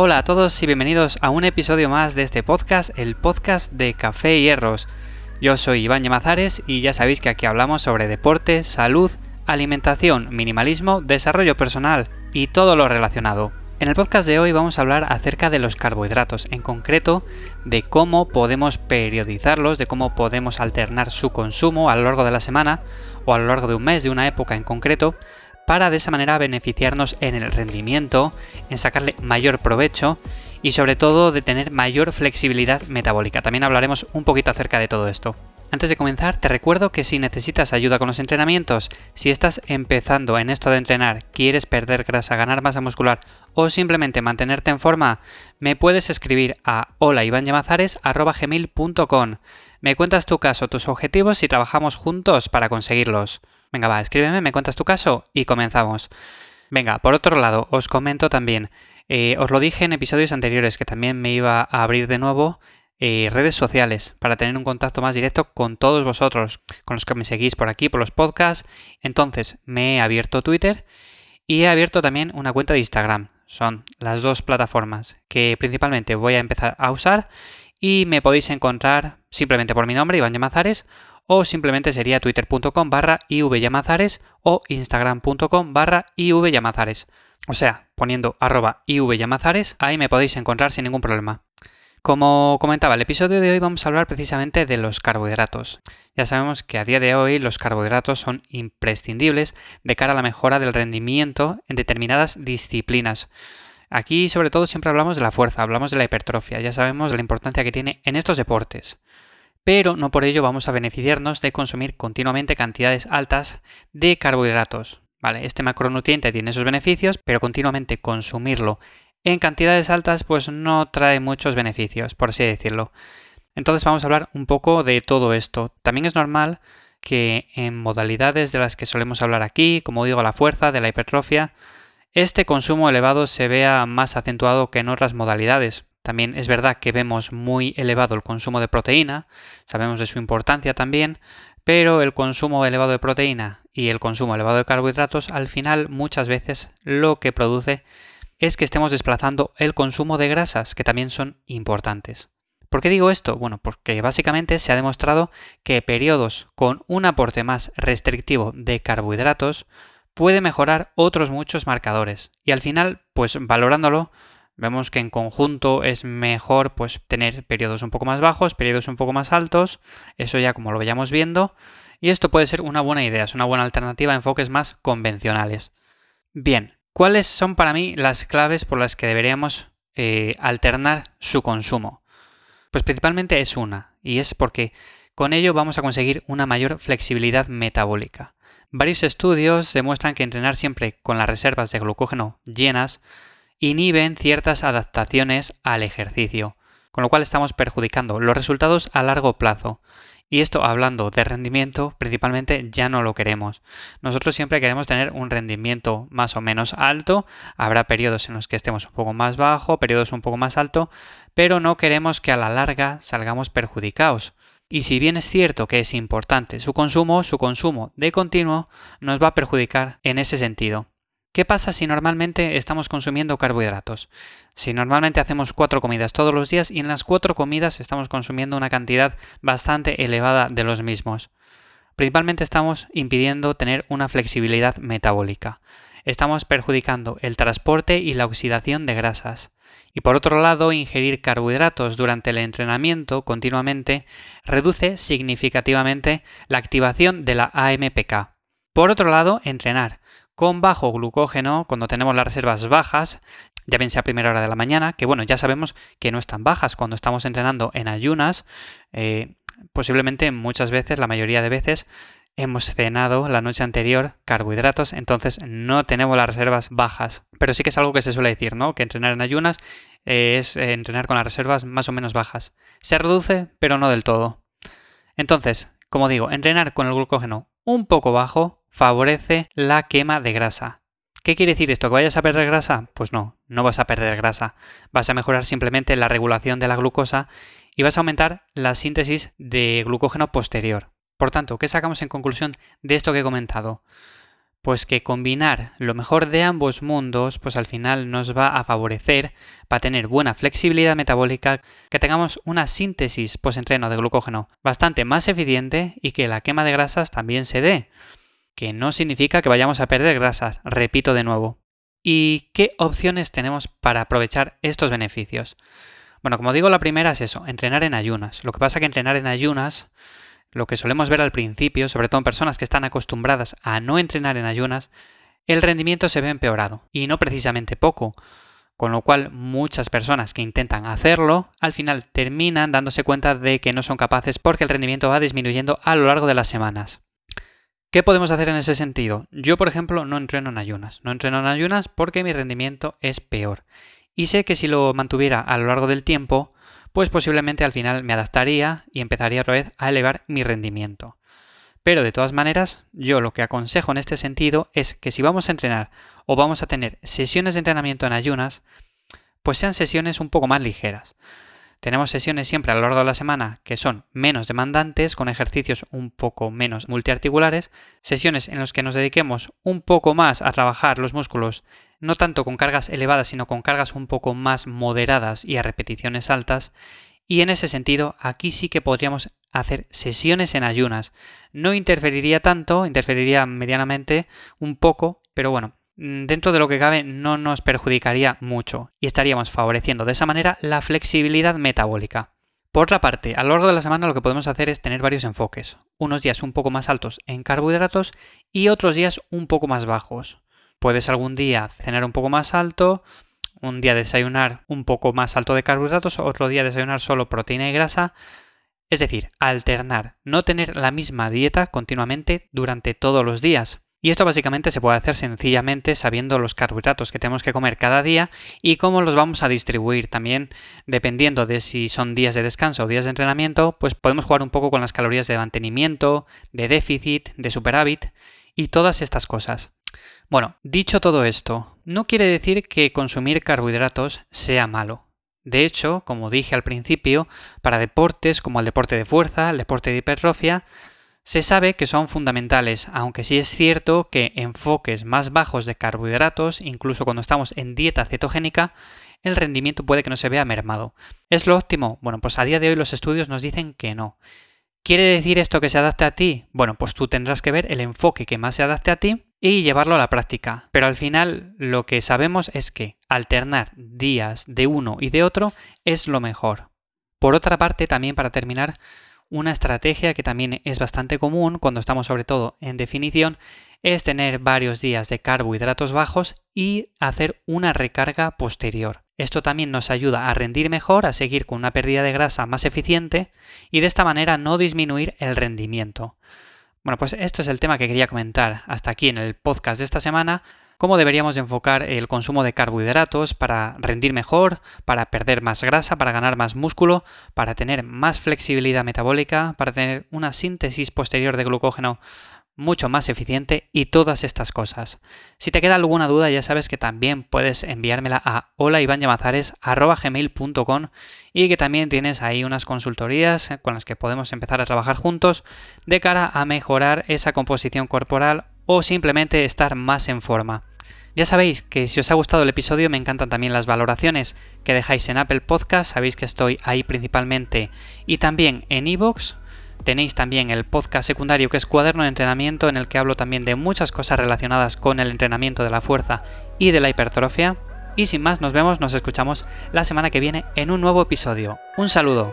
Hola a todos y bienvenidos a un episodio más de este podcast, el podcast de Café y Hierros. Yo soy Iván Yamazares y ya sabéis que aquí hablamos sobre deporte, salud, alimentación, minimalismo, desarrollo personal y todo lo relacionado. En el podcast de hoy vamos a hablar acerca de los carbohidratos, en concreto de cómo podemos periodizarlos, de cómo podemos alternar su consumo a lo largo de la semana o a lo largo de un mes, de una época en concreto, para de esa manera beneficiarnos en el rendimiento, en sacarle mayor provecho y sobre todo de tener mayor flexibilidad metabólica. También hablaremos un poquito acerca de todo esto. Antes de comenzar, te recuerdo que si necesitas ayuda con los entrenamientos, si estás empezando en esto de entrenar, quieres perder grasa, ganar masa muscular o simplemente mantenerte en forma, me puedes escribir a holaivanyamazares.com. Me cuentas tu caso, tus objetivos y trabajamos juntos para conseguirlos. Venga, va, escríbeme, me cuentas tu caso y comenzamos. Venga, por otro lado, os comento también, eh, os lo dije en episodios anteriores que también me iba a abrir de nuevo eh, redes sociales para tener un contacto más directo con todos vosotros, con los que me seguís por aquí, por los podcasts. Entonces, me he abierto Twitter y he abierto también una cuenta de Instagram. Son las dos plataformas que principalmente voy a empezar a usar y me podéis encontrar simplemente por mi nombre, Iván Llamazares, o simplemente sería twitter.com barra ivyamazares o instagram.com barra ivyamazares. O sea, poniendo arroba ivyamazares, ahí me podéis encontrar sin ningún problema. Como comentaba, el episodio de hoy vamos a hablar precisamente de los carbohidratos. Ya sabemos que a día de hoy los carbohidratos son imprescindibles de cara a la mejora del rendimiento en determinadas disciplinas. Aquí sobre todo siempre hablamos de la fuerza, hablamos de la hipertrofia, ya sabemos la importancia que tiene en estos deportes pero no por ello vamos a beneficiarnos de consumir continuamente cantidades altas de carbohidratos. Vale, este macronutriente tiene sus beneficios, pero continuamente consumirlo en cantidades altas pues no trae muchos beneficios, por así decirlo. Entonces vamos a hablar un poco de todo esto. También es normal que en modalidades de las que solemos hablar aquí, como digo, la fuerza, de la hipertrofia, este consumo elevado se vea más acentuado que en otras modalidades. También es verdad que vemos muy elevado el consumo de proteína, sabemos de su importancia también, pero el consumo elevado de proteína y el consumo elevado de carbohidratos al final muchas veces lo que produce es que estemos desplazando el consumo de grasas, que también son importantes. ¿Por qué digo esto? Bueno, porque básicamente se ha demostrado que periodos con un aporte más restrictivo de carbohidratos puede mejorar otros muchos marcadores. Y al final, pues valorándolo, Vemos que en conjunto es mejor pues tener periodos un poco más bajos, periodos un poco más altos, eso ya como lo vayamos viendo, y esto puede ser una buena idea, es una buena alternativa a enfoques más convencionales. Bien, ¿cuáles son para mí las claves por las que deberíamos eh, alternar su consumo? Pues principalmente es una, y es porque con ello vamos a conseguir una mayor flexibilidad metabólica. Varios estudios demuestran que entrenar siempre con las reservas de glucógeno llenas inhiben ciertas adaptaciones al ejercicio, con lo cual estamos perjudicando los resultados a largo plazo. Y esto hablando de rendimiento, principalmente ya no lo queremos. Nosotros siempre queremos tener un rendimiento más o menos alto. Habrá periodos en los que estemos un poco más bajo, periodos un poco más alto, pero no queremos que a la larga salgamos perjudicados. Y si bien es cierto que es importante su consumo, su consumo de continuo nos va a perjudicar en ese sentido. ¿Qué pasa si normalmente estamos consumiendo carbohidratos? Si normalmente hacemos cuatro comidas todos los días y en las cuatro comidas estamos consumiendo una cantidad bastante elevada de los mismos. Principalmente estamos impidiendo tener una flexibilidad metabólica. Estamos perjudicando el transporte y la oxidación de grasas. Y por otro lado, ingerir carbohidratos durante el entrenamiento continuamente reduce significativamente la activación de la AMPK. Por otro lado, entrenar con bajo glucógeno, cuando tenemos las reservas bajas, ya bien sea a primera hora de la mañana, que bueno, ya sabemos que no están bajas cuando estamos entrenando en ayunas, eh, posiblemente muchas veces, la mayoría de veces, hemos cenado la noche anterior carbohidratos, entonces no tenemos las reservas bajas. Pero sí que es algo que se suele decir, ¿no? Que entrenar en ayunas eh, es eh, entrenar con las reservas más o menos bajas. Se reduce, pero no del todo. Entonces, como digo, entrenar con el glucógeno un poco bajo favorece la quema de grasa. ¿Qué quiere decir esto? ¿Que vayas a perder grasa? Pues no, no vas a perder grasa. Vas a mejorar simplemente la regulación de la glucosa y vas a aumentar la síntesis de glucógeno posterior. Por tanto, ¿qué sacamos en conclusión de esto que he comentado? Pues que combinar lo mejor de ambos mundos, pues al final nos va a favorecer para tener buena flexibilidad metabólica, que tengamos una síntesis post-entreno de glucógeno bastante más eficiente y que la quema de grasas también se dé. Que no significa que vayamos a perder grasas, repito de nuevo. ¿Y qué opciones tenemos para aprovechar estos beneficios? Bueno, como digo, la primera es eso, entrenar en ayunas. Lo que pasa es que entrenar en ayunas lo que solemos ver al principio, sobre todo en personas que están acostumbradas a no entrenar en ayunas, el rendimiento se ve empeorado, y no precisamente poco, con lo cual muchas personas que intentan hacerlo al final terminan dándose cuenta de que no son capaces porque el rendimiento va disminuyendo a lo largo de las semanas. ¿Qué podemos hacer en ese sentido? Yo, por ejemplo, no entreno en ayunas. No entreno en ayunas porque mi rendimiento es peor. Y sé que si lo mantuviera a lo largo del tiempo, pues posiblemente al final me adaptaría y empezaría otra vez a elevar mi rendimiento. Pero de todas maneras, yo lo que aconsejo en este sentido es que si vamos a entrenar o vamos a tener sesiones de entrenamiento en ayunas, pues sean sesiones un poco más ligeras. Tenemos sesiones siempre a lo largo de la semana que son menos demandantes, con ejercicios un poco menos multiarticulares, sesiones en las que nos dediquemos un poco más a trabajar los músculos, no tanto con cargas elevadas, sino con cargas un poco más moderadas y a repeticiones altas, y en ese sentido aquí sí que podríamos hacer sesiones en ayunas. No interferiría tanto, interferiría medianamente un poco, pero bueno, dentro de lo que cabe no nos perjudicaría mucho y estaríamos favoreciendo de esa manera la flexibilidad metabólica. Por otra parte, a lo largo de la semana lo que podemos hacer es tener varios enfoques, unos días un poco más altos en carbohidratos y otros días un poco más bajos. Puedes algún día cenar un poco más alto, un día desayunar un poco más alto de carbohidratos, otro día desayunar solo proteína y grasa, es decir, alternar, no tener la misma dieta continuamente durante todos los días. Y esto básicamente se puede hacer sencillamente sabiendo los carbohidratos que tenemos que comer cada día y cómo los vamos a distribuir también dependiendo de si son días de descanso o días de entrenamiento, pues podemos jugar un poco con las calorías de mantenimiento, de déficit, de superávit y todas estas cosas. Bueno, dicho todo esto, no quiere decir que consumir carbohidratos sea malo. De hecho, como dije al principio, para deportes como el deporte de fuerza, el deporte de hipertrofia, se sabe que son fundamentales, aunque sí es cierto que enfoques más bajos de carbohidratos, incluso cuando estamos en dieta cetogénica, el rendimiento puede que no se vea mermado. ¿Es lo óptimo? Bueno, pues a día de hoy los estudios nos dicen que no. ¿Quiere decir esto que se adapte a ti? Bueno, pues tú tendrás que ver el enfoque que más se adapte a ti y llevarlo a la práctica. Pero al final lo que sabemos es que alternar días de uno y de otro es lo mejor. Por otra parte, también para terminar, una estrategia que también es bastante común cuando estamos sobre todo en definición es tener varios días de carbohidratos bajos y hacer una recarga posterior. Esto también nos ayuda a rendir mejor, a seguir con una pérdida de grasa más eficiente y de esta manera no disminuir el rendimiento. Bueno, pues esto es el tema que quería comentar hasta aquí en el podcast de esta semana cómo deberíamos enfocar el consumo de carbohidratos para rendir mejor, para perder más grasa, para ganar más músculo, para tener más flexibilidad metabólica, para tener una síntesis posterior de glucógeno mucho más eficiente y todas estas cosas. Si te queda alguna duda ya sabes que también puedes enviármela a holaivanllamazares.com y que también tienes ahí unas consultorías con las que podemos empezar a trabajar juntos de cara a mejorar esa composición corporal o simplemente estar más en forma. Ya sabéis que si os ha gustado el episodio me encantan también las valoraciones que dejáis en Apple Podcast, sabéis que estoy ahí principalmente y también en iVoox. Tenéis también el podcast secundario que es Cuaderno de Entrenamiento en el que hablo también de muchas cosas relacionadas con el entrenamiento de la fuerza y de la hipertrofia. Y sin más, nos vemos, nos escuchamos la semana que viene en un nuevo episodio. Un saludo.